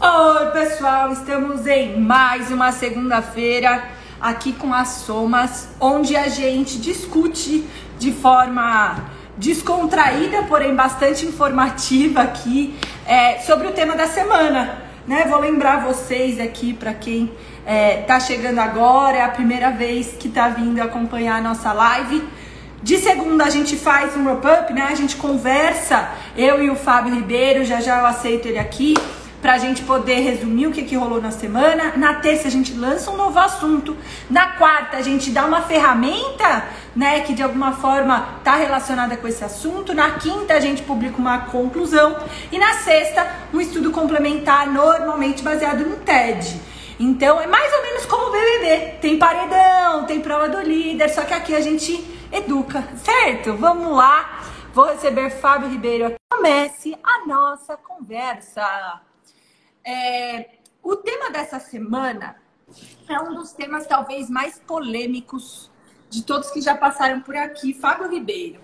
Oi, pessoal, estamos em mais uma segunda-feira aqui com as Somas, onde a gente discute de forma descontraída, porém bastante informativa aqui, é, sobre o tema da semana. Né? Vou lembrar vocês aqui, para quem é, tá chegando agora, é a primeira vez que tá vindo acompanhar a nossa live. De segunda a gente faz um wrap-up, né? A gente conversa, eu e o Fábio Ribeiro, já já eu aceito ele aqui, pra gente poder resumir o que, que rolou na semana. Na terça a gente lança um novo assunto. Na quarta a gente dá uma ferramenta, né, que de alguma forma tá relacionada com esse assunto. Na quinta a gente publica uma conclusão. E na sexta, um estudo complementar, normalmente baseado no TED. Então é mais ou menos como o BBB. Tem paredão, tem prova do líder, só que aqui a gente educa, certo? Vamos lá. Vou receber Fábio Ribeiro. Comece a nossa conversa. É, o tema dessa semana é um dos temas talvez mais polêmicos de todos que já passaram por aqui. Fábio Ribeiro.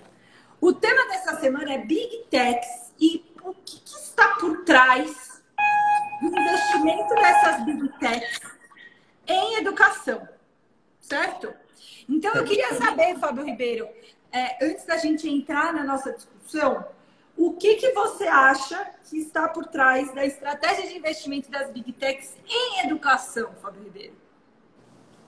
O tema dessa semana é Big Techs e o que, que está por trás do investimento dessas Big Techs em educação, certo? Então, eu queria saber, Fábio Ribeiro, é, antes da gente entrar na nossa discussão, o que, que você acha que está por trás da estratégia de investimento das Big Techs em educação, Fábio Ribeiro?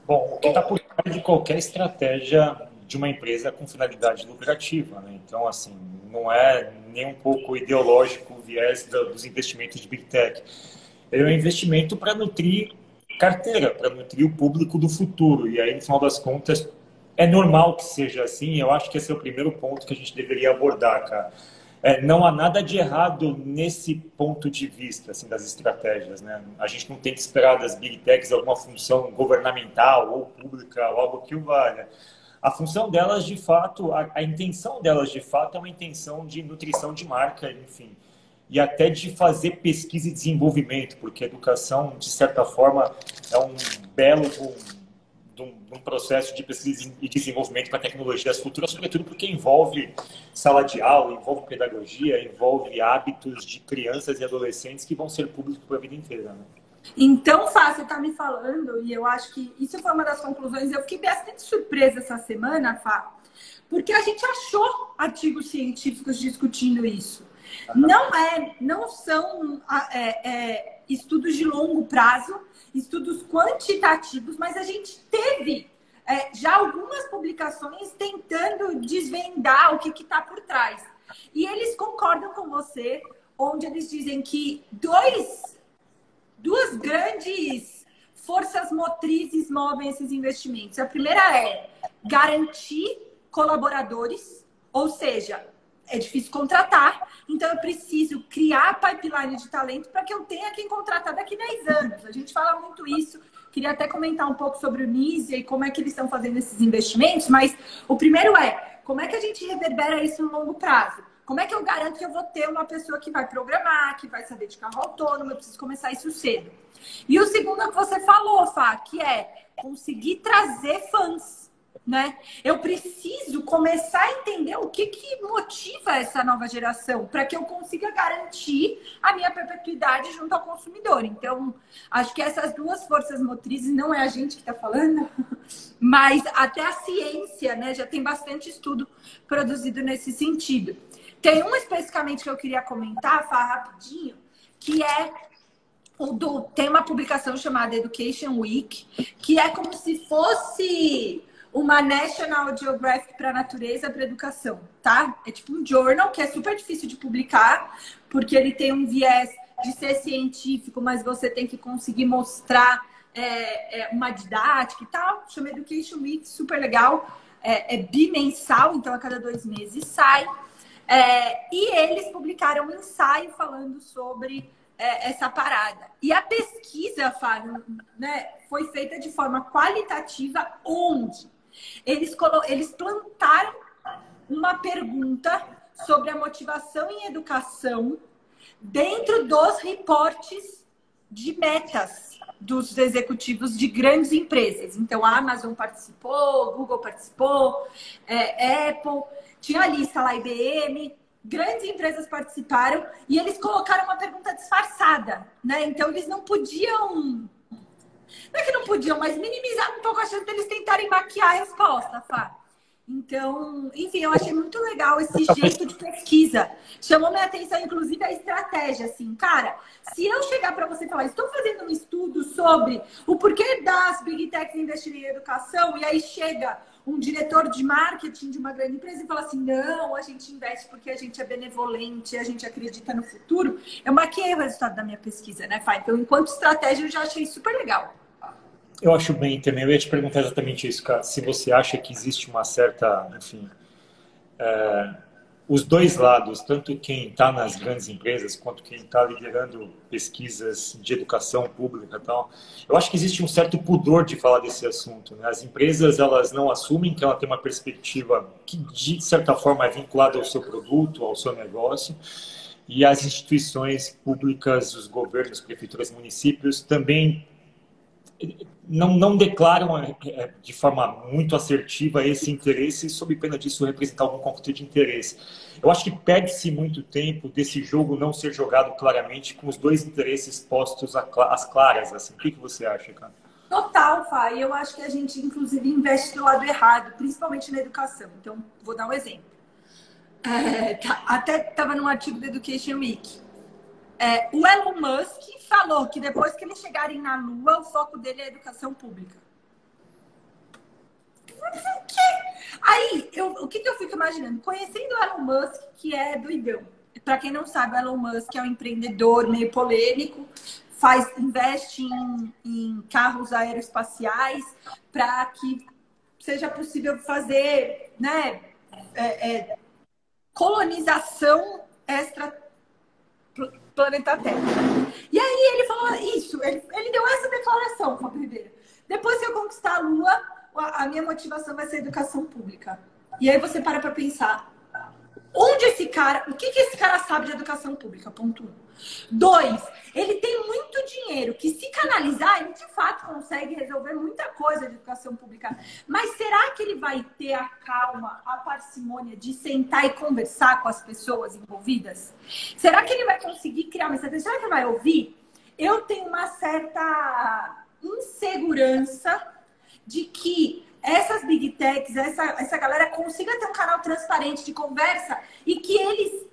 Bom, o que está por trás de qualquer estratégia de uma empresa com finalidade lucrativa, né? Então, assim, não é nem um pouco ideológico o viés dos investimentos de Big Tech. É um investimento para nutrir carteira para nutrir o público do futuro. E aí, no final das contas, é normal que seja assim. Eu acho que esse é o primeiro ponto que a gente deveria abordar, cara. É, não há nada de errado nesse ponto de vista assim, das estratégias. Né? A gente não tem que esperar das big techs alguma função governamental ou pública ou algo que o valha. A função delas, de fato, a, a intenção delas, de fato, é uma intenção de nutrição de marca, enfim e até de fazer pesquisa e desenvolvimento, porque a educação, de certa forma, é um belo um, um, um processo de pesquisa e desenvolvimento para tecnologias futuras, sobretudo porque envolve sala de aula, envolve pedagogia, envolve hábitos de crianças e adolescentes que vão ser públicos para a vida inteira. Né? Então, Fá, você está me falando, e eu acho que isso foi uma das conclusões, eu fiquei bastante surpresa essa semana, Fá, porque a gente achou artigos científicos discutindo isso. Não é, não são é, é, estudos de longo prazo, estudos quantitativos, mas a gente teve é, já algumas publicações tentando desvendar o que está por trás. E eles concordam com você, onde eles dizem que dois, duas grandes forças motrizes movem esses investimentos. A primeira é garantir colaboradores, ou seja, é difícil contratar, então eu preciso criar pipeline de talento para que eu tenha quem contratar daqui a 10 anos. A gente fala muito isso. Queria até comentar um pouco sobre o Nisia e como é que eles estão fazendo esses investimentos, mas o primeiro é como é que a gente reverbera isso no longo prazo? Como é que eu garanto que eu vou ter uma pessoa que vai programar, que vai saber de carro autônomo? Eu preciso começar isso cedo. E o segundo é que você falou, Fá, que é conseguir trazer fãs né? Eu preciso começar a entender o que, que motiva essa nova geração para que eu consiga garantir a minha perpetuidade junto ao consumidor. Então, acho que essas duas forças motrizes não é a gente que está falando, mas até a ciência, né? Já tem bastante estudo produzido nesse sentido. Tem um especificamente que eu queria comentar, Fá, rapidinho, que é o do, tem uma publicação chamada Education Week, que é como se fosse uma National Geographic para a natureza, para educação, tá? É tipo um journal que é super difícil de publicar, porque ele tem um viés de ser científico, mas você tem que conseguir mostrar é, é, uma didática e tal. Chama Education Week, super legal. É, é bimensal, então a cada dois meses sai. É, e eles publicaram um ensaio falando sobre é, essa parada. E a pesquisa, Fábio, né, foi feita de forma qualitativa onde eles, eles plantaram uma pergunta sobre a motivação em educação dentro dos reportes de metas dos executivos de grandes empresas. Então, a Amazon participou, Google participou, é, Apple, tinha a lista lá, IBM, grandes empresas participaram e eles colocaram uma pergunta disfarçada né? Então eles não podiam. Não é que não podiam, mas minimizar um pouco a chance deles tentarem maquiar a resposta, Fá. Então, enfim, eu achei muito legal esse jeito de pesquisa. Chamou minha atenção, inclusive, a estratégia, assim, cara, se eu chegar para você e falar, estou fazendo um estudo sobre o porquê das Big Techs investirem em educação, e aí chega um diretor de marketing de uma grande empresa e fala assim, não, a gente investe porque a gente é benevolente, a gente acredita no futuro, eu maquiei o resultado da minha pesquisa, né, Fá? Então, enquanto estratégia, eu já achei super legal. Eu acho bem também. Eu ia te perguntar exatamente isso, cara. Se você acha que existe uma certa, enfim, é, os dois lados, tanto quem está nas grandes empresas quanto quem está liderando pesquisas de educação pública, tal. Eu acho que existe um certo pudor de falar desse assunto. Né? As empresas elas não assumem que ela tem uma perspectiva que de certa forma é vinculada ao seu produto, ao seu negócio. E as instituições públicas, os governos, prefeituras, municípios também não, não declaram é, é, de forma muito assertiva esse interesse, sob pena disso representar algum conflito de interesse. Eu acho que perde-se muito tempo desse jogo não ser jogado claramente com os dois interesses postos às claras. Assim. O que, que você acha, cara? Total, Fá. E eu acho que a gente, inclusive, investe do lado errado, principalmente na educação. Então, vou dar um exemplo. É, tá, até estava num artigo da Education Week. É, o Elon Musk falou que depois que eles chegarem na Lua, o foco dele é a educação pública. Aí, eu, o que, que eu fico imaginando? Conhecendo o Elon Musk, que é doidão. Para quem não sabe, o Elon Musk é um empreendedor meio polêmico, faz, investe em, em carros aeroespaciais para que seja possível fazer né, é, é, colonização extra planeta Terra. E aí ele falou isso, ele, ele deu essa declaração, Fábio Ribeiro. Depois que eu conquistar a Lua, a minha motivação vai ser educação pública. E aí você para para pensar, onde esse cara, o que, que esse cara sabe de educação pública? Ponto um. Dois, ele tem muito dinheiro que, se canalizar, ele de fato consegue resolver muita coisa de educação pública. Mas será que ele vai ter a calma, a parcimônia de sentar e conversar com as pessoas envolvidas? Será que ele vai conseguir criar uma estratégia? Será que ele vai ouvir? Eu tenho uma certa insegurança de que essas big techs, essa, essa galera consiga ter um canal transparente de conversa e que eles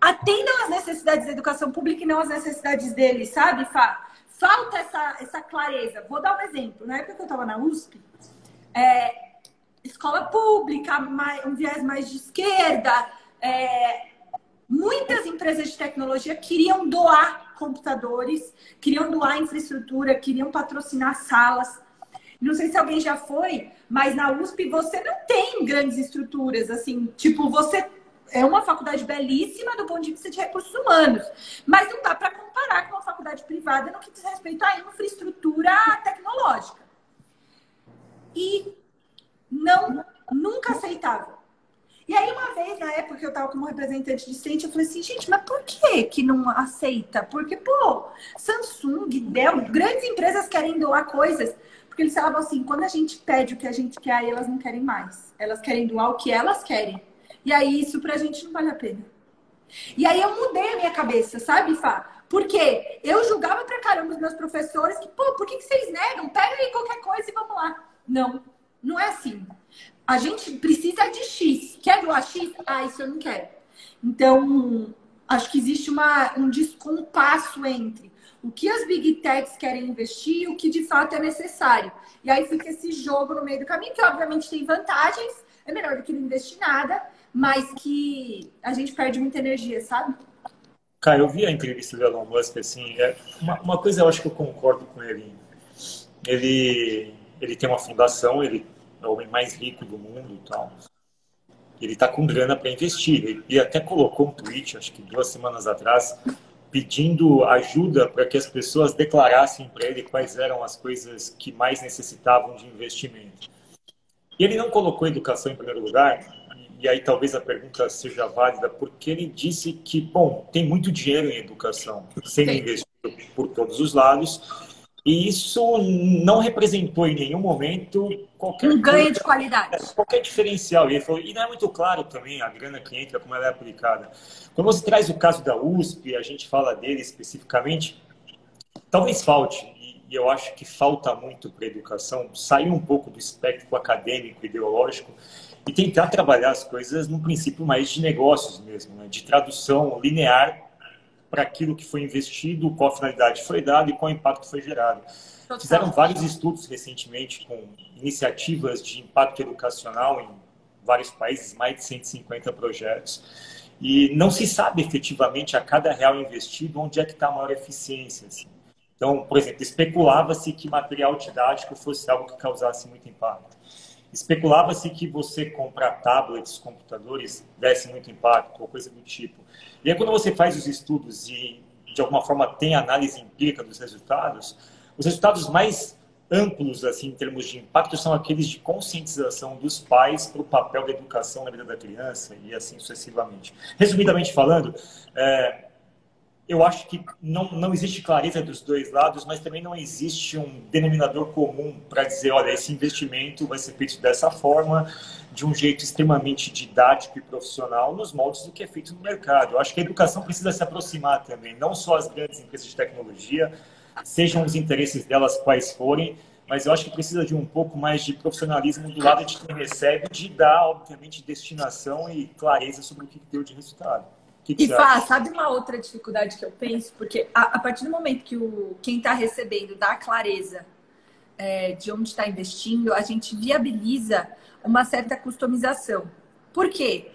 atendam às necessidades da educação pública e não às necessidades deles, sabe, Fá? Falta essa, essa clareza. Vou dar um exemplo. Na época que eu estava na USP, é, escola pública, mais, um viés mais de esquerda, é, muitas empresas de tecnologia queriam doar computadores, queriam doar infraestrutura, queriam patrocinar salas. Não sei se alguém já foi, mas na USP você não tem grandes estruturas, assim, tipo, você é uma faculdade belíssima do ponto de vista de recursos humanos, mas não dá para comparar com uma faculdade privada no que diz respeito à infraestrutura tecnológica. E não, nunca aceitável. E aí, uma vez, na época que eu estava como representante discente, eu falei assim, gente, mas por que que não aceita? Porque, pô, Samsung, Dell, grandes empresas querem doar coisas. Porque eles falavam assim, quando a gente pede o que a gente quer, elas não querem mais. Elas querem doar o que elas querem. E aí isso pra gente não vale a pena. E aí eu mudei a minha cabeça, sabe, Fá? Porque eu julgava pra caramba os meus professores que, pô, por que, que vocês negam? Pega aí qualquer coisa e vamos lá. Não, não é assim. A gente precisa de X. Quer doar X? Ah, isso eu não quero. Então, acho que existe uma, um descompasso entre o que as big techs querem investir e o que de fato é necessário. E aí fica esse jogo no meio do caminho, que obviamente tem vantagens, é melhor do que não investir nada, mas que a gente perde muita energia, sabe? Cara, eu vi a entrevista do Elon Musk, assim, é uma, uma coisa eu acho que eu concordo com ele. Ele, ele tem uma fundação, ele é o homem mais rico do mundo e tal. Ele está com grana para investir. Ele até colocou um tweet, acho que duas semanas atrás, pedindo ajuda para que as pessoas declarassem para ele quais eram as coisas que mais necessitavam de investimento. E ele não colocou educação em primeiro lugar, e aí talvez a pergunta seja válida, porque ele disse que, bom, tem muito dinheiro em educação sendo Sim. investido por todos os lados, e isso não representou em nenhum momento qualquer um ganho de qualidade, qualquer diferencial. E ele falou, e não é muito claro também a grana que entra, como ela é aplicada. Quando você traz o caso da USP, a gente fala dele especificamente, talvez falte, e eu acho que falta muito para a educação, sair um pouco do espectro acadêmico, ideológico, e tentar trabalhar as coisas num princípio mais de negócios mesmo, né? de tradução linear para aquilo que foi investido, qual finalidade foi dada e qual impacto foi gerado. Total. Fizeram vários estudos recentemente com iniciativas de impacto educacional em vários países, mais de 150 projetos. E não se sabe efetivamente a cada real investido onde é que está a maior eficiência. Assim. Então, por exemplo, especulava-se que material didático fosse algo que causasse muito impacto. Especulava-se que você comprar tablets, computadores, desse muito impacto, ou coisa do tipo. E aí, quando você faz os estudos e, de alguma forma, tem análise empírica dos resultados, os resultados mais amplos, assim, em termos de impacto, são aqueles de conscientização dos pais para o papel da educação na vida da criança e assim sucessivamente. Resumidamente falando, é, eu acho que não, não existe clareza dos dois lados, mas também não existe um denominador comum para dizer, olha, esse investimento vai ser feito dessa forma, de um jeito extremamente didático e profissional, nos moldes do que é feito no mercado. Eu acho que a educação precisa se aproximar também, não só as grandes empresas de tecnologia, sejam os interesses delas quais forem, mas eu acho que precisa de um pouco mais de profissionalismo do lado de quem recebe, de dar, obviamente, destinação e clareza sobre o que deu de resultado. Que que e Fá, sabe uma outra dificuldade que eu penso? Porque a, a partir do momento que o, quem está recebendo dá clareza é, de onde está investindo, a gente viabiliza uma certa customização. Por quê?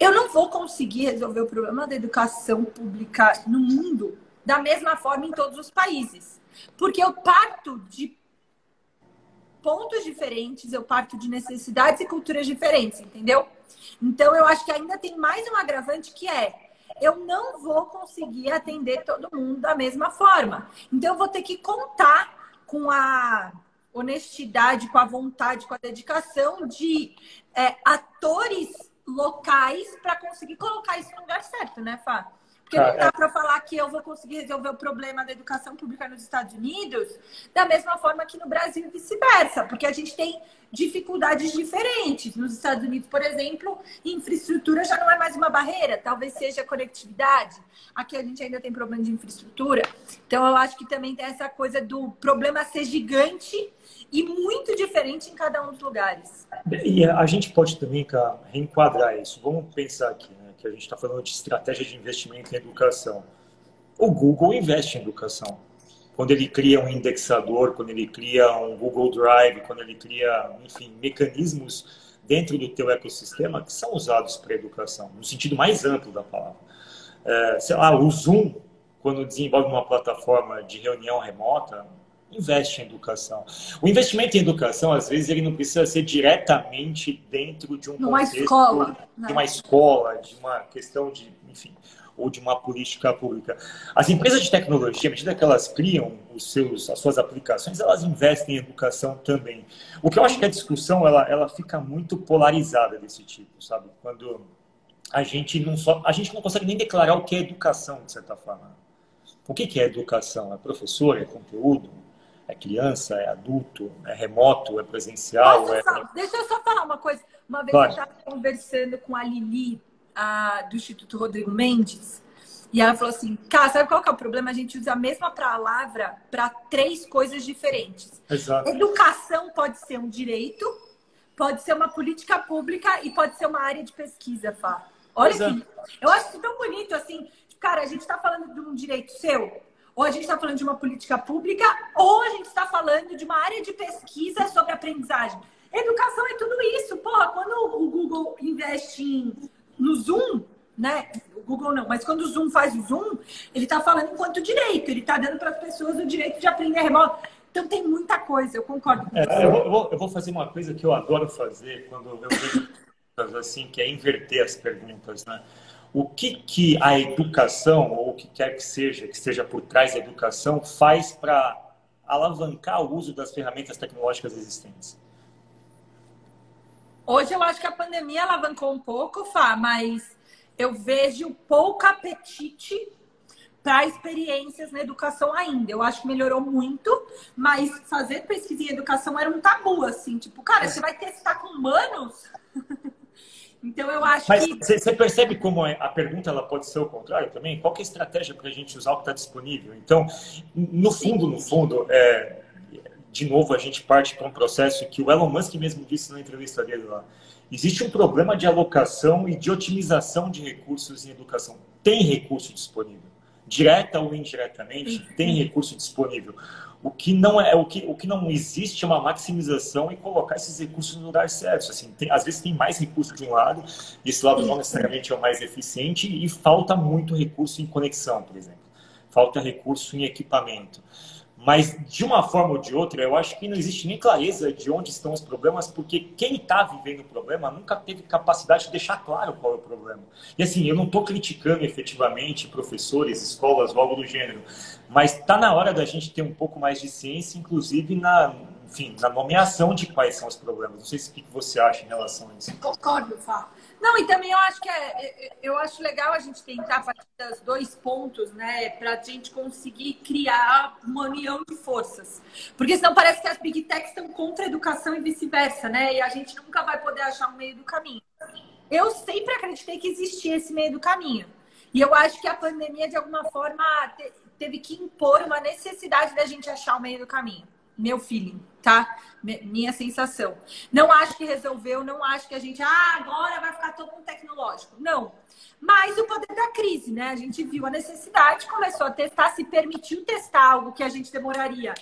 Eu não vou conseguir resolver o problema da educação pública no mundo da mesma forma em todos os países. Porque eu parto de pontos diferentes, eu parto de necessidades e culturas diferentes, entendeu? Então, eu acho que ainda tem mais um agravante que é eu não vou conseguir atender todo mundo da mesma forma. Então, eu vou ter que contar com a honestidade, com a vontade, com a dedicação de é, atores locais para conseguir colocar isso no lugar certo, né, Fá? Porque não dá para falar que eu vou conseguir resolver o problema da educação pública nos Estados Unidos da mesma forma que no Brasil e vice-versa, porque a gente tem dificuldades diferentes. Nos Estados Unidos, por exemplo, infraestrutura já não é mais uma barreira, talvez seja conectividade. Aqui a gente ainda tem problema de infraestrutura. Então eu acho que também tem essa coisa do problema ser gigante e muito diferente em cada um dos lugares. E a gente pode também, cara, reenquadrar isso. Vamos pensar aqui, né? Que a gente está falando de estratégia de investimento em educação. O Google investe em educação quando ele cria um indexador, quando ele cria um Google Drive, quando ele cria, enfim, mecanismos dentro do teu ecossistema que são usados para educação, no sentido mais amplo da palavra. É, sei lá, o Zoom, quando desenvolve uma plataforma de reunião remota, investe em educação. O investimento em educação, às vezes, ele não precisa ser diretamente dentro de um uma contexto, escola, de né? uma escola, de uma questão de, enfim, ou de uma política pública. As empresas de tecnologia, à medida que elas criam os seus, as suas aplicações, elas investem em educação também. O que eu acho que a discussão ela, ela fica muito polarizada desse tipo, sabe? Quando a gente não só a gente não consegue nem declarar o que é educação de certa forma. O que é educação? É professor? É conteúdo? Criança? É adulto? É remoto? É presencial? É... Só, deixa eu só falar uma coisa. Uma vez claro. eu estava conversando com a Lili a, do Instituto Rodrigo Mendes. E ela falou assim, cara, sabe qual que é o problema? A gente usa a mesma palavra para três coisas diferentes. Exato. Educação pode ser um direito, pode ser uma política pública e pode ser uma área de pesquisa, Fá. Olha Exato. que eu acho isso tão bonito assim. Cara, a gente está falando de um direito seu, ou a gente está falando de uma política pública, ou a gente está falando de uma área de pesquisa sobre aprendizagem. Educação é tudo isso. Porra, quando o Google investe em no Zoom, né? O Google não, mas quando o Zoom faz o Zoom, ele está falando enquanto direito, ele está dando para as pessoas o direito de aprender remoto. Então tem muita coisa, eu concordo com é, você. Eu vou, eu vou, fazer uma coisa que eu adoro fazer quando eu vejo assim, que é inverter as perguntas, né? O que, que a educação, ou o que quer que seja, que esteja por trás da educação, faz para alavancar o uso das ferramentas tecnológicas existentes? Hoje eu acho que a pandemia alavancou um pouco, Fá, mas eu vejo pouco apetite para experiências na educação ainda. Eu acho que melhorou muito, mas fazer pesquisa em educação era um tabu, assim, tipo, cara, você vai testar com humanos? Então eu acho Mas que. Você percebe como a pergunta ela pode ser o contrário também? Qual é a estratégia para a gente usar o que está disponível? Então, no fundo, no fundo, é, de novo, a gente parte para um processo que o Elon Musk mesmo disse na entrevista dele lá. Existe um problema de alocação e de otimização de recursos em educação. Tem recurso disponível. Direta ou indiretamente, tem recurso disponível. O que não é o que, o que não existe é uma maximização e colocar esses recursos no lugar certo. Assim, tem, às vezes tem mais recurso de um lado, e esse lado não necessariamente é o mais eficiente, e falta muito recurso em conexão, por exemplo. Falta recurso em equipamento. Mas, de uma forma ou de outra, eu acho que não existe nem clareza de onde estão os problemas, porque quem está vivendo o problema nunca teve capacidade de deixar claro qual é o problema. E assim, eu não estou criticando efetivamente professores, escolas algo do gênero, mas está na hora da gente ter um pouco mais de ciência, inclusive na, enfim, na nomeação de quais são os problemas. Não sei se o que você acha em relação a isso. Concordo, Fá. Não, e também eu acho que é, é, é, eu acho legal a gente tentar partir dos dois pontos, né, para a gente conseguir criar uma união de forças. Porque senão parece que as big techs estão contra a educação e vice-versa, né? E a gente nunca vai poder achar um meio do caminho. Eu sempre acreditei que existia esse meio do caminho. E eu acho que a pandemia, de alguma forma, teve que impor uma necessidade da gente achar o meio do caminho meu feeling, tá? Minha sensação. Não acho que resolveu, não acho que a gente, ah, agora vai ficar todo mundo tecnológico. Não. Mas o poder da crise, né? A gente viu a necessidade, começou a testar, se permitiu testar algo que a gente demoraria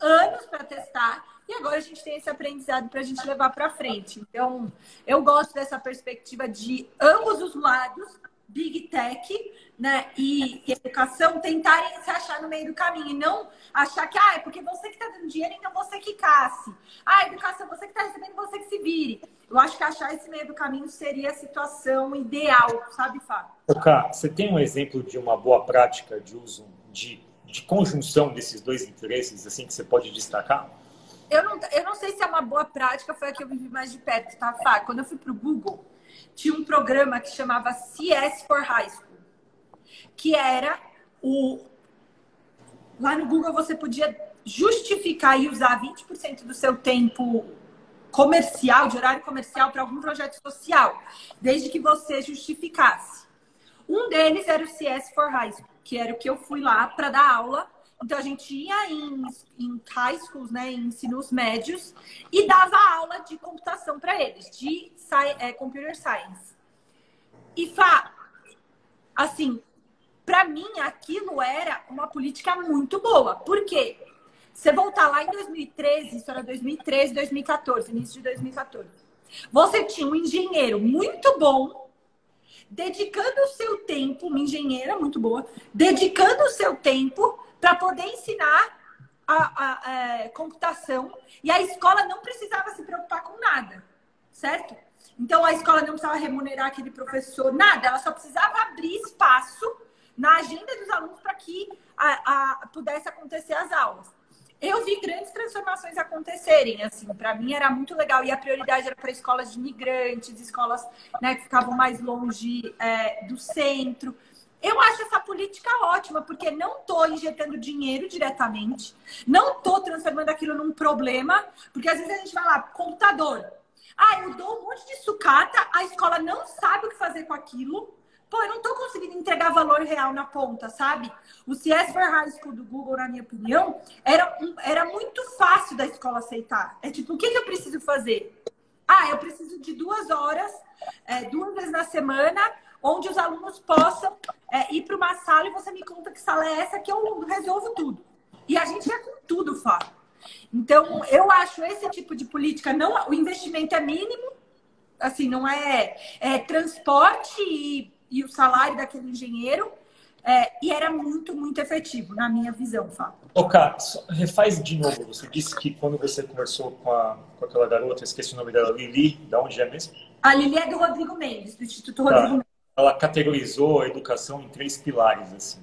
anos para testar. E agora a gente tem esse aprendizado para a gente levar para frente. Então, eu gosto dessa perspectiva de ambos os lados, Big Tech né, e, e, educação tentarem se achar no meio do caminho e não achar que ah, é porque você que está dando dinheiro, então você que casse. Ah, educação, você que está recebendo, você que se vire. Eu acho que achar esse meio do caminho seria a situação ideal, sabe, Fábio? Cá, você tem um exemplo de uma boa prática de uso, de, de conjunção desses dois interesses, assim, que você pode destacar? Eu não, eu não sei se é uma boa prática, foi a que eu vivi mais de perto, tá, Fá? Quando eu fui para o Google, tinha um programa que chamava CS for High School que era o. Lá no Google você podia justificar e usar 20% do seu tempo comercial, de horário comercial, para algum projeto social, desde que você justificasse. Um deles era o CS for High School, que era o que eu fui lá para dar aula. Então a gente ia em, em high schools, né, em ensinos médios, e dava aula de computação para eles, de é, computer science. E Fá, assim, para mim, aquilo era uma política muito boa. Por quê? Você voltar lá em 2013, isso era 2013, 2014, início de 2014. Você tinha um engenheiro muito bom, dedicando o seu tempo, uma engenheira muito boa, dedicando o seu tempo para poder ensinar a, a, a, é, computação e a escola não precisava se preocupar com nada, certo? Então a escola não precisava remunerar aquele professor, nada, ela só precisava abrir espaço na agenda dos alunos para que a, pudesse acontecer as aulas. Eu vi grandes transformações acontecerem, assim, para mim era muito legal e a prioridade era para escolas de imigrantes, escolas né, que ficavam mais longe é, do centro. Eu acho essa política ótima, porque não estou injetando dinheiro diretamente, não estou transformando aquilo num problema, porque às vezes a gente vai lá, computador. Ah, eu dou um monte de sucata, a escola não sabe o que fazer com aquilo, pô, eu não tô conseguindo entregar valor real na ponta, sabe? O CS for High School do Google, na minha opinião, era, era muito fácil da escola aceitar. É tipo, o que, que eu preciso fazer? Ah, eu preciso de duas horas, é, duas vezes na semana, onde os alunos possam é, ir para uma sala e você me conta que sala é essa que eu resolvo tudo. E a gente é com tudo, Fá. Então, eu acho esse tipo de política, não, o investimento é mínimo, assim, não é, é transporte e e o salário daquele engenheiro. É, e era muito, muito efetivo, na minha visão, Fábio. Ô, Cá, refaz de novo. Você disse que quando você conversou com, a, com aquela garota, esqueci o nome dela, Lili, da onde é mesmo? A Lili é do Rodrigo Mendes, do Instituto tá. Rodrigo Mendes. Ela categorizou a educação em três pilares, assim.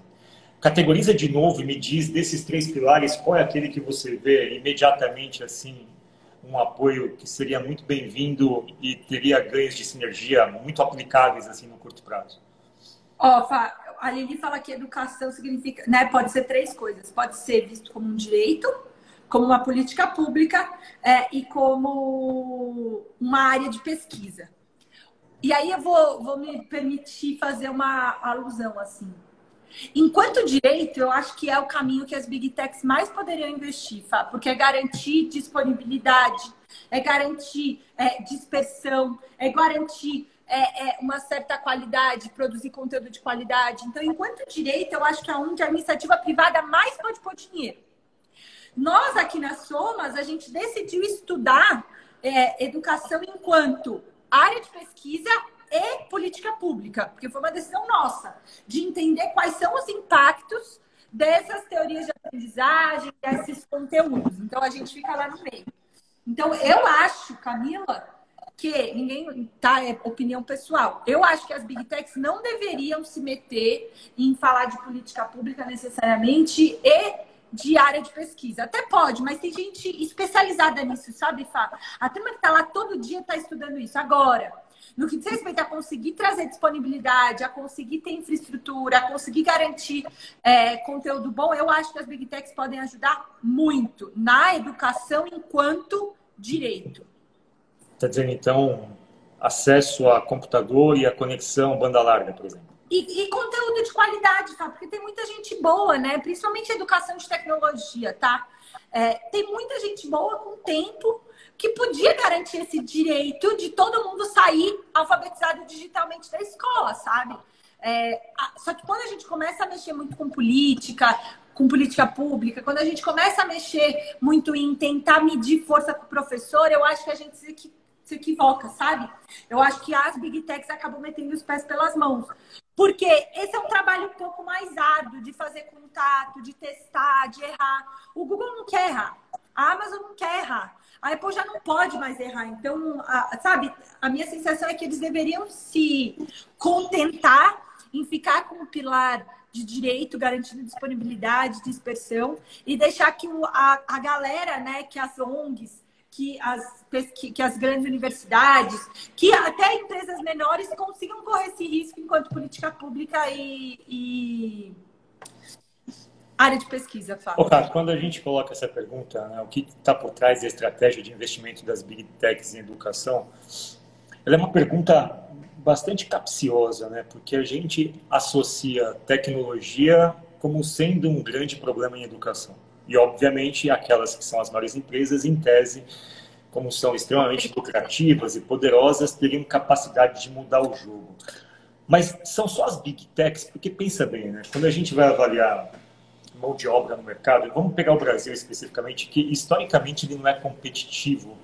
Categoriza de novo e me diz desses três pilares qual é aquele que você vê imediatamente, assim, um apoio que seria muito bem-vindo e teria ganhos de sinergia muito aplicáveis assim no curto prazo? Ó, oh, a Lili fala que educação significa, né? Pode ser três coisas. Pode ser visto como um direito, como uma política pública é, e como uma área de pesquisa. E aí eu vou, vou me permitir fazer uma alusão assim. Enquanto direito, eu acho que é o caminho que as big techs mais poderiam investir, Fá, porque é garantir disponibilidade, é garantir é, dispersão, é garantir é, é, uma certa qualidade, produzir conteúdo de qualidade. Então, enquanto direito, eu acho que é onde a iniciativa privada mais pode pôr dinheiro. Nós, aqui na Somas, a gente decidiu estudar é, educação enquanto área de pesquisa e política pública, porque foi uma decisão nossa de entender quais são os impactos dessas teorias de aprendizagem, desses conteúdos. Então a gente fica lá no meio. Então eu acho, Camila, que ninguém tá é opinião pessoal. Eu acho que as big techs não deveriam se meter em falar de política pública necessariamente e de área de pesquisa. Até pode, mas tem gente especializada nisso, sabe, Fá? A turma que está lá todo dia está estudando isso. Agora, no que diz respeito a conseguir trazer disponibilidade, a conseguir ter infraestrutura, a conseguir garantir é, conteúdo bom, eu acho que as Big Techs podem ajudar muito na educação enquanto direito. Está dizendo, então, acesso a computador e a conexão banda larga, por exemplo? E, e, conteúdo de qualidade, tá? Porque tem muita gente boa, né? Principalmente educação de tecnologia, tá? É, tem muita gente boa com tempo que podia garantir esse direito de todo mundo sair alfabetizado digitalmente da escola, sabe? É, só que quando a gente começa a mexer muito com política, com política pública, quando a gente começa a mexer muito em tentar medir força com o professor, eu acho que a gente se, se equivoca, sabe? Eu acho que as big techs acabam metendo os pés pelas mãos. Porque esse é um trabalho um pouco mais árduo de fazer contato, de testar, de errar. O Google não quer errar. A Amazon não quer errar. A Apple já não pode mais errar. Então, a, sabe, a minha sensação é que eles deveriam se contentar em ficar com o pilar de direito, garantindo disponibilidade, dispersão, e deixar que a, a galera, né, que as ONGs, que as, que, as grandes universidades, que até empresas menores consigam correr esse risco enquanto política pública e, e área de pesquisa, Fábio. Carlos, quando a gente coloca essa pergunta, né, o que está por trás da estratégia de investimento das Big Techs em educação, ela é uma pergunta bastante capciosa, né? Porque a gente associa tecnologia como sendo um grande problema em educação. E, obviamente, aquelas que são as maiores empresas, em tese, como são extremamente lucrativas e poderosas, teriam capacidade de mudar o jogo. Mas são só as big techs, porque pensa bem, né? Quando a gente vai avaliar mão de obra no mercado, vamos pegar o Brasil especificamente, que historicamente ele não é competitivo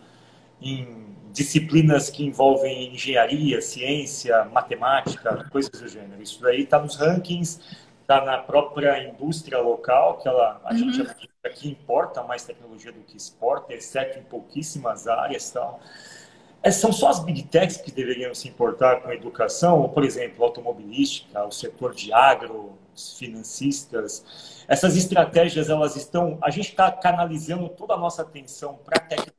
em disciplinas que envolvem engenharia, ciência, matemática, coisas do gênero. Isso daí está nos rankings, está na própria indústria local, que ela, a uhum. gente aqui importa mais tecnologia do que exporta, exceto em pouquíssimas áreas tal. É, são só as big techs que deveriam se importar com a educação, ou, por exemplo, automobilística, o setor de agro, os financistas. Essas estratégias, elas estão. A gente está canalizando toda a nossa atenção para a tecnologia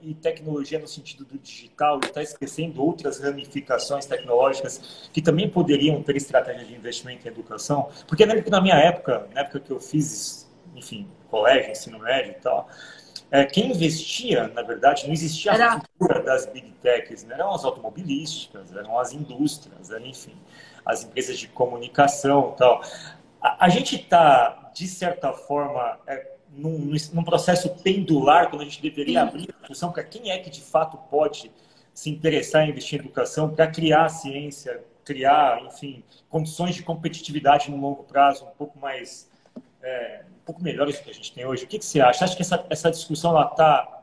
e tecnologia no sentido do digital e está esquecendo outras ramificações tecnológicas que também poderiam ter estratégia de investimento em educação. Porque lembro que na minha época, na época que eu fiz, enfim, colégio, ensino médio e tal, é, quem investia, na verdade, não existia Era... a cultura das big techs, né? eram as automobilísticas, eram as indústrias, eram, enfim, as empresas de comunicação tal. A, a gente está, de certa forma, é, num, num, processo pendular, quando a gente deveria abrir a discussão para quem é que de fato pode se interessar em investir em educação, para criar ciência, criar, enfim, condições de competitividade no longo prazo um pouco mais é, um pouco melhores do que a gente tem hoje. O que, que você acha? Acha que essa, essa discussão está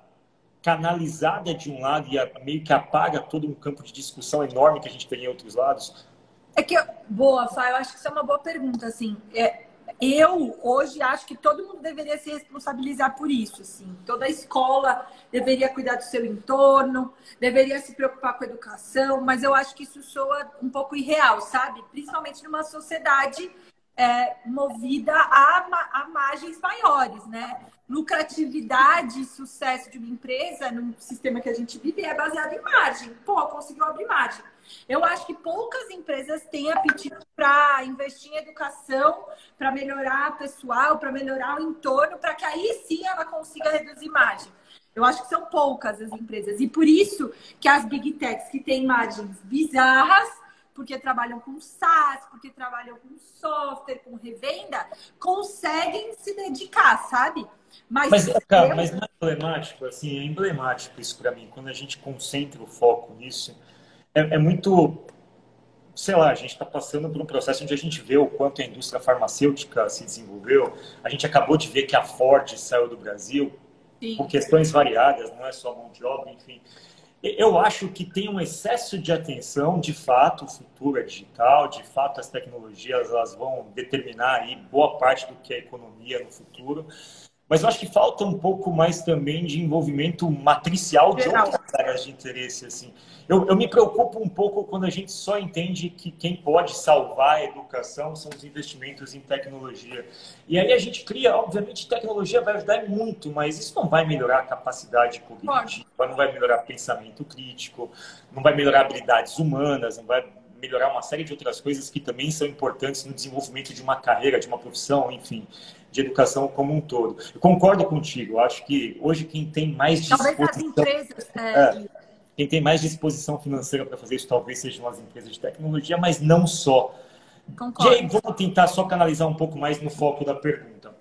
canalizada de um lado e meio que apaga todo um campo de discussão enorme que a gente tem em outros lados? É que, boa, Fá, eu acho que isso é uma boa pergunta, assim. É, eu, hoje, acho que todo mundo deveria se responsabilizar por isso, assim. Toda escola deveria cuidar do seu entorno, deveria se preocupar com a educação, mas eu acho que isso soa um pouco irreal, sabe? Principalmente numa sociedade é, movida a, a margens maiores, né? Lucratividade e sucesso de uma empresa no sistema que a gente vive é baseado em margem. Pô, conseguiu abrir margem. Eu acho que poucas empresas têm apetite para investir em educação, para melhorar pessoal, para melhorar o entorno, para que aí sim ela consiga reduzir margem. Eu acho que são poucas as empresas. E por isso que as big techs que têm imagens bizarras, porque trabalham com SaaS, porque trabalham com software, com revenda, conseguem se dedicar, sabe? Mas, mas, cara, mas não é emblemático, assim, é emblemático isso para mim. Quando a gente concentra o foco nisso, é, é muito sei lá, a gente está passando por um processo onde a gente vê o quanto a indústria farmacêutica se desenvolveu. A gente acabou de ver que a Ford saiu do Brasil Sim. por questões variadas, não é só mão de obra, enfim. Eu acho que tem um excesso de atenção, de fato, o futuro é digital, de fato as tecnologias elas vão determinar aí boa parte do que é economia no futuro. Mas eu acho que falta um pouco mais também de envolvimento matricial de outras áreas de interesse. Assim. Eu, eu, me preocupo um pouco quando a gente só entende que quem pode salvar a educação são os investimentos em tecnologia. E aí a gente cria, obviamente, tecnologia vai ajudar muito, mas isso não vai melhorar a capacidade cognitiva, não vai melhorar pensamento crítico, não vai melhorar habilidades humanas, não vai melhorar uma série de outras coisas que também são importantes no desenvolvimento de uma carreira, de uma profissão, enfim de educação como um todo. Eu concordo contigo, acho que hoje quem tem mais disposição... Talvez as empresas... É... É, quem tem mais disposição financeira para fazer isso talvez sejam as empresas de tecnologia, mas não só. Concordo. E aí, vamos tentar só canalizar um pouco mais no foco da pergunta.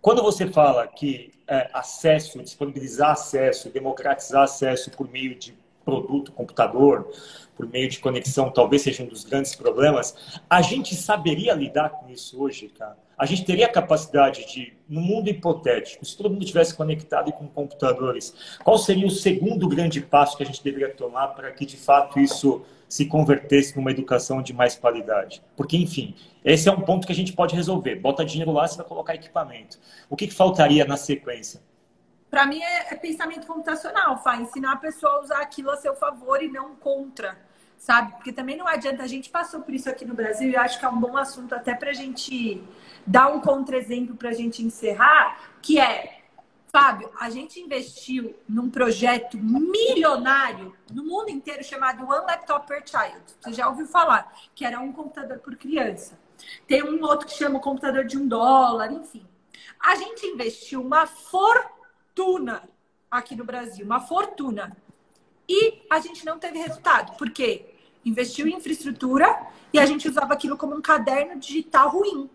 Quando você fala que é, acesso, disponibilizar acesso, democratizar acesso por meio de produto, computador, por meio de conexão, talvez seja um dos grandes problemas, a gente saberia lidar com isso hoje, cara? a gente teria a capacidade de, no mundo hipotético, se todo mundo tivesse conectado com computadores, qual seria o segundo grande passo que a gente deveria tomar para que, de fato, isso se convertesse numa educação de mais qualidade? Porque, enfim, esse é um ponto que a gente pode resolver. Bota dinheiro lá, você vai colocar equipamento. O que, que faltaria na sequência? Para mim é, é, pensamento computacional, Fá. Ensinar a pessoa a usar aquilo a seu favor e não contra sabe? Porque também não adianta, a gente passou por isso aqui no Brasil e acho que é um bom assunto até para a gente dar um contra-exemplo para a gente encerrar, que é, Fábio, a gente investiu num projeto milionário no mundo inteiro chamado One Laptop per Child. Você já ouviu falar? Que era um computador por criança. Tem um outro que chama computador de um dólar, enfim. A gente investiu uma fortuna aqui no Brasil, uma fortuna. E a gente não teve resultado. Por quê? Investiu em infraestrutura e a gente usava aquilo como um caderno digital ruim.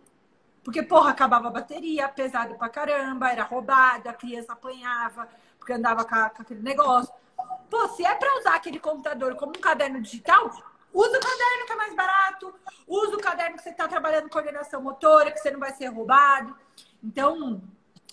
Porque, porra, acabava a bateria, pesado pra caramba, era roubado, a criança apanhava, porque andava com, com aquele negócio. Pô, se é para usar aquele computador como um caderno digital, usa o caderno que é mais barato, usa o caderno que você está trabalhando coordenação motora, que você não vai ser roubado. Então,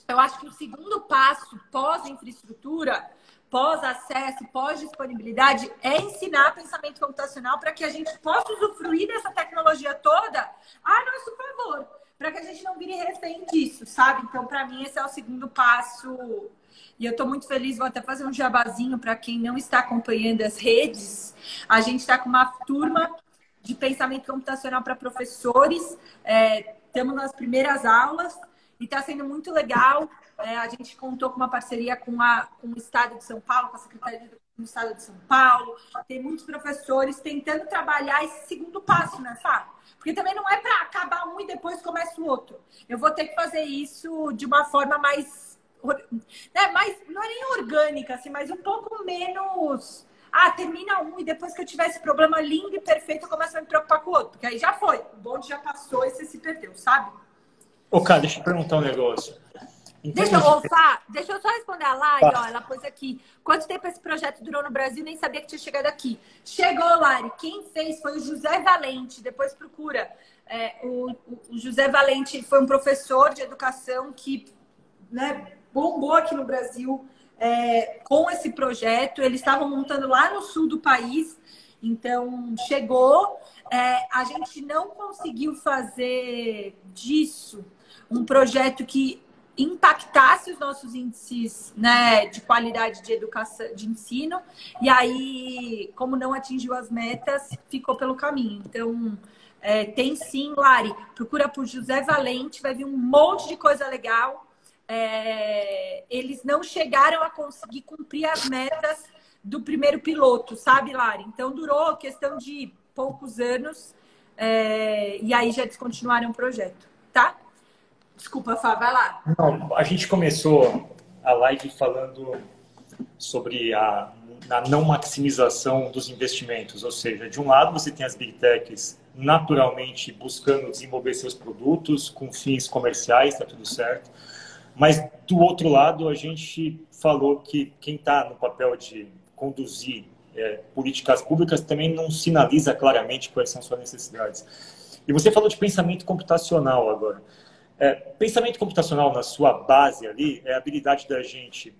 eu acho que o segundo passo pós-infraestrutura, pós-acesso, pós-disponibilidade, é ensinar pensamento computacional para que a gente possa usufruir dessa tecnologia toda a nosso favor para que a gente não vire refém disso, sabe? Então, para mim, esse é o segundo passo. E eu estou muito feliz, vou até fazer um jabazinho para quem não está acompanhando as redes. A gente está com uma turma de pensamento computacional para professores. É, estamos nas primeiras aulas e está sendo muito legal. É, a gente contou com uma parceria com, a, com o Estado de São Paulo, com a Secretaria de Educação do Estado de São Paulo. Tem muitos professores tentando trabalhar esse segundo passo, né, Fábio? Porque também não é para acabar um e depois começa o outro. Eu vou ter que fazer isso de uma forma mais. Né, mais não é nem orgânica, assim, mas um pouco menos. Ah, termina um e depois que eu tiver esse problema lindo e perfeito, eu começo a me preocupar com o outro. Porque aí já foi. O bonde já passou e você se perdeu, sabe? Ô, cara, deixa eu perguntar um negócio. Deixa eu, opa, deixa eu só responder a Lari, ó, ela pôs aqui. Quanto tempo esse projeto durou no Brasil? Nem sabia que tinha chegado aqui. Chegou, Lari. Quem fez foi o José Valente. Depois procura. É, o, o, José Valente foi um professor de educação que né, bombou aqui no Brasil é, com esse projeto. Eles estavam montando lá no sul do país. Então, chegou. É, a gente não conseguiu fazer disso um projeto que impactasse os nossos índices né, de qualidade de educação, de ensino, e aí, como não atingiu as metas, ficou pelo caminho. Então, é, tem sim, Lari, procura por José Valente, vai vir um monte de coisa legal. É, eles não chegaram a conseguir cumprir as metas do primeiro piloto, sabe, Lari? Então, durou questão de poucos anos, é, e aí já descontinuaram o projeto, tá? Desculpa, Fá, vai lá. Não, a gente começou a live falando sobre a, a não maximização dos investimentos. Ou seja, de um lado você tem as big techs naturalmente buscando desenvolver seus produtos com fins comerciais, está tudo certo. Mas do outro lado, a gente falou que quem está no papel de conduzir é, políticas públicas também não sinaliza claramente quais são suas necessidades. E você falou de pensamento computacional agora. É, pensamento computacional, na sua base ali, é a habilidade da gente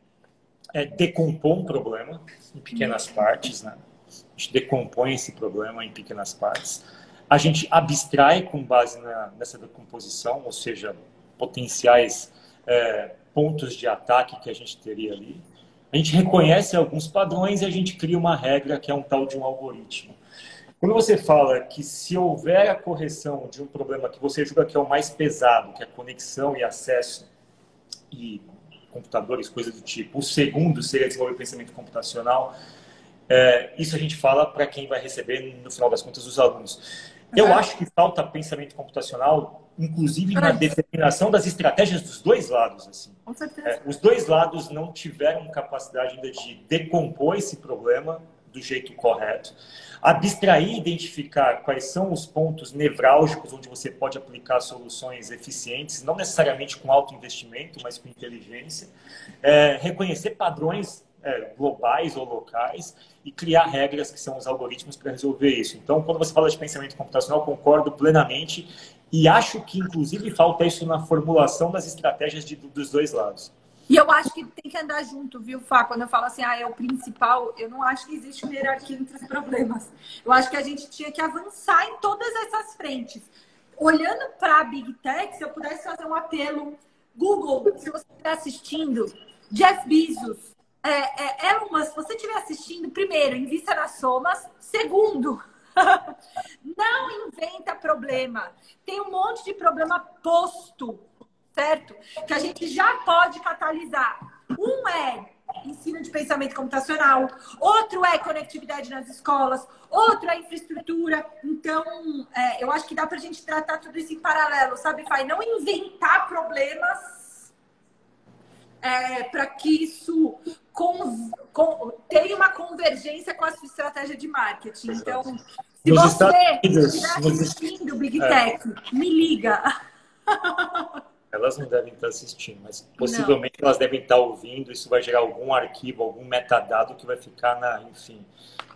é, decompor um problema em pequenas partes, né? A gente decompõe esse problema em pequenas partes. A gente abstrai com base na, nessa decomposição, ou seja, potenciais é, pontos de ataque que a gente teria ali. A gente reconhece alguns padrões e a gente cria uma regra que é um tal de um algoritmo. Quando você fala que se houver a correção de um problema que você julga que é o mais pesado, que é conexão e acesso e computadores, coisas do tipo, o segundo seria desenvolver pensamento computacional, é, isso a gente fala para quem vai receber, no final das contas, os alunos. Eu uhum. acho que falta pensamento computacional, inclusive na determinação das estratégias dos dois lados. Assim. Com certeza. É, os dois lados não tiveram capacidade ainda de decompor esse problema do jeito correto, abstrair e identificar quais são os pontos nevrálgicos onde você pode aplicar soluções eficientes, não necessariamente com alto investimento, mas com inteligência, é, reconhecer padrões é, globais ou locais e criar regras que são os algoritmos para resolver isso. Então, quando você fala de pensamento computacional, concordo plenamente e acho que, inclusive, falta isso na formulação das estratégias de, dos dois lados. E eu acho que tem que andar junto, viu, Fá? Quando eu falo assim, ah, é o principal, eu não acho que existe uma hierarquia entre os problemas. Eu acho que a gente tinha que avançar em todas essas frentes. Olhando para a Big Tech, se eu pudesse fazer um apelo, Google, se você estiver assistindo, Jeff Bezos, é, é, Elon Musk, se você estiver assistindo, primeiro, invista nas somas. Segundo, não inventa problema. Tem um monte de problema posto certo? Que a gente já pode catalisar. Um é ensino de pensamento computacional, outro é conectividade nas escolas, outro é infraestrutura. Então, é, eu acho que dá para a gente tratar tudo isso em paralelo, sabe, Fai? Não inventar problemas é, para que isso com, com, tenha uma convergência com a sua estratégia de marketing. Então, se Nos você estiver assistindo o Big é. Tech, me liga. Elas não devem estar assistindo, mas possivelmente não. elas devem estar ouvindo. Isso vai gerar algum arquivo, algum metadado que vai ficar na, enfim,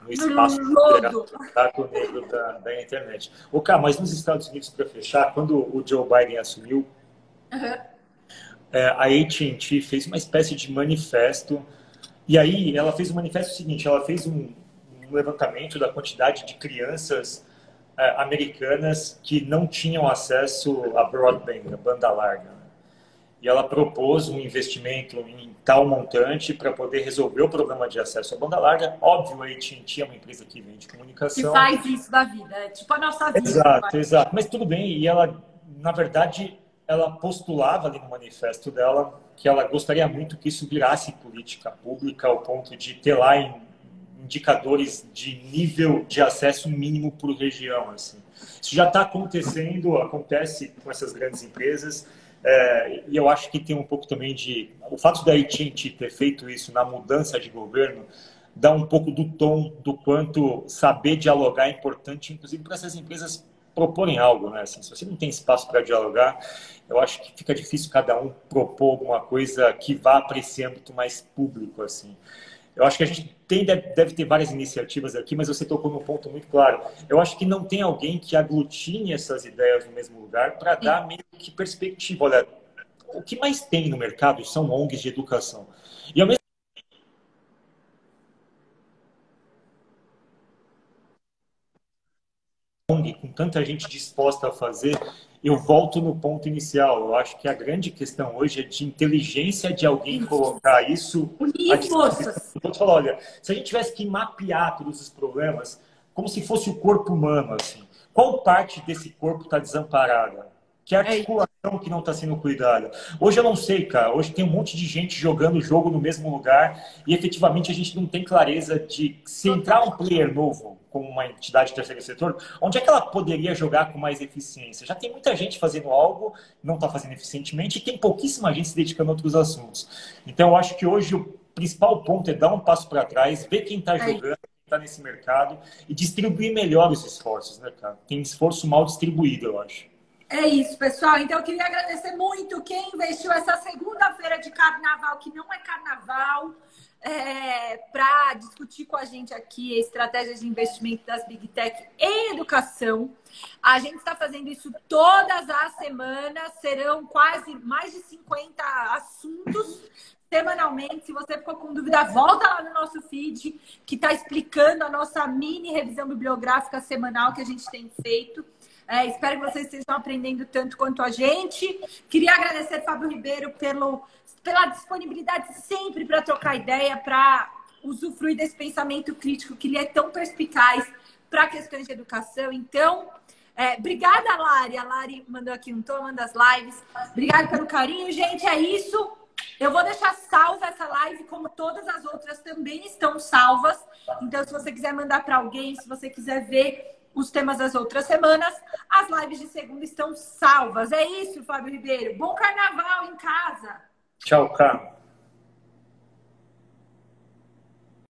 no espaço do negro da, da internet. O cara, mas nos Estados Unidos, para fechar, quando o Joe Biden assumiu, uhum. é, a AT&T fez uma espécie de manifesto. E aí ela fez o um manifesto seguinte: ela fez um, um levantamento da quantidade de crianças americanas que não tinham acesso a broadband, a banda larga. E ela propôs um investimento em tal montante para poder resolver o problema de acesso à banda larga. Óbvio, a AT&T é uma empresa que vende comunicação. Que faz isso da vida, é tipo a nossa vida. Exato, exato. Mas tudo bem, e ela, na verdade, ela postulava ali no manifesto dela que ela gostaria muito que isso virasse política pública ao ponto de ter lá em indicadores de nível de acesso mínimo por região. Assim. Isso já está acontecendo, acontece com essas grandes empresas, é, e eu acho que tem um pouco também de... O fato da AT&T ter feito isso na mudança de governo dá um pouco do tom do quanto saber dialogar é importante, inclusive para essas empresas proporem algo, né? Assim, se você não tem espaço para dialogar, eu acho que fica difícil cada um propor alguma coisa que vá para esse âmbito mais público, assim. Eu acho que a gente tem, deve ter várias iniciativas aqui, mas você tocou num ponto muito claro. Eu acho que não tem alguém que aglutine essas ideias no mesmo lugar para dar meio que perspectiva. Olha, o que mais tem no mercado são ONGs de educação. E ao mesmo ONG, com tanta gente disposta a fazer, eu volto no ponto inicial. Eu acho que a grande questão hoje é de inteligência de alguém colocar isso. Unir forças. Falar, olha, se a gente tivesse que mapear todos os problemas, como se fosse o corpo humano, assim, qual parte desse corpo está desamparada? Que é articulação que não está sendo cuidada. Hoje eu não sei, cara. Hoje tem um monte de gente jogando o jogo no mesmo lugar e efetivamente a gente não tem clareza de se entrar um player novo como uma entidade de terceiro setor, onde é que ela poderia jogar com mais eficiência? Já tem muita gente fazendo algo, não está fazendo eficientemente, e tem pouquíssima gente se dedicando a outros assuntos. Então, eu acho que hoje principal ponto é dar um passo para trás, ver quem está é jogando, quem está nesse mercado e distribuir melhor os esforços, né, cara? Tem esforço mal distribuído, eu acho. É isso, pessoal. Então, eu queria agradecer muito quem investiu essa segunda-feira de carnaval, que não é carnaval, é, para discutir com a gente aqui estratégias de investimento das Big Tech em educação. A gente está fazendo isso todas as semanas, serão quase mais de 50 assuntos semanalmente. Se você ficou com dúvida, volta lá no nosso feed, que está explicando a nossa mini revisão bibliográfica semanal que a gente tem feito. É, espero que vocês estejam aprendendo tanto quanto a gente. Queria agradecer, Fábio Ribeiro, pelo, pela disponibilidade sempre para trocar ideia, para usufruir desse pensamento crítico que ele é tão perspicaz para questões de educação. Então, é, obrigada, Lari. A Lari mandou aqui um tom, manda as lives. Obrigada pelo carinho, gente. É isso. Eu vou deixar salva essa live, como todas as outras também estão salvas. Então, se você quiser mandar para alguém, se você quiser ver os temas das outras semanas, as lives de segunda estão salvas. É isso, Fábio Ribeiro. Bom carnaval em casa. Tchau, Cá.